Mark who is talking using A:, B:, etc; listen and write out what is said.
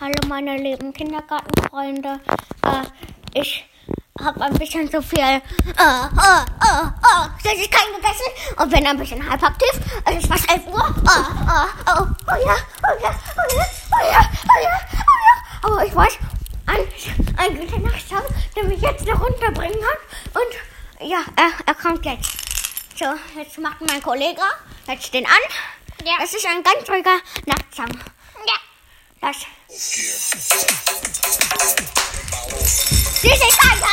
A: Hallo meine lieben Kindergartenfreunde. Äh, ich habe ein bisschen zu viel. Äh, äh, äh, äh, Süßigkeiten gegessen und bin ein bisschen hyperaktiv. Es ist fast 11 Uhr. Äh, äh, oh, oh ja, oh ja, oh ja, oh ja, oh ja, oh ja. Aber ich weiß, ein, ein guter Nachtsam, der mich jetzt noch runterbringen kann. Und ja, er, er kommt jetzt. So, jetzt macht mein Kollege, setzt den an.
B: Ja.
A: Das ist ein ganz ruhiger Nachtsam.
B: Ja.
A: Das. Süßigkeiten!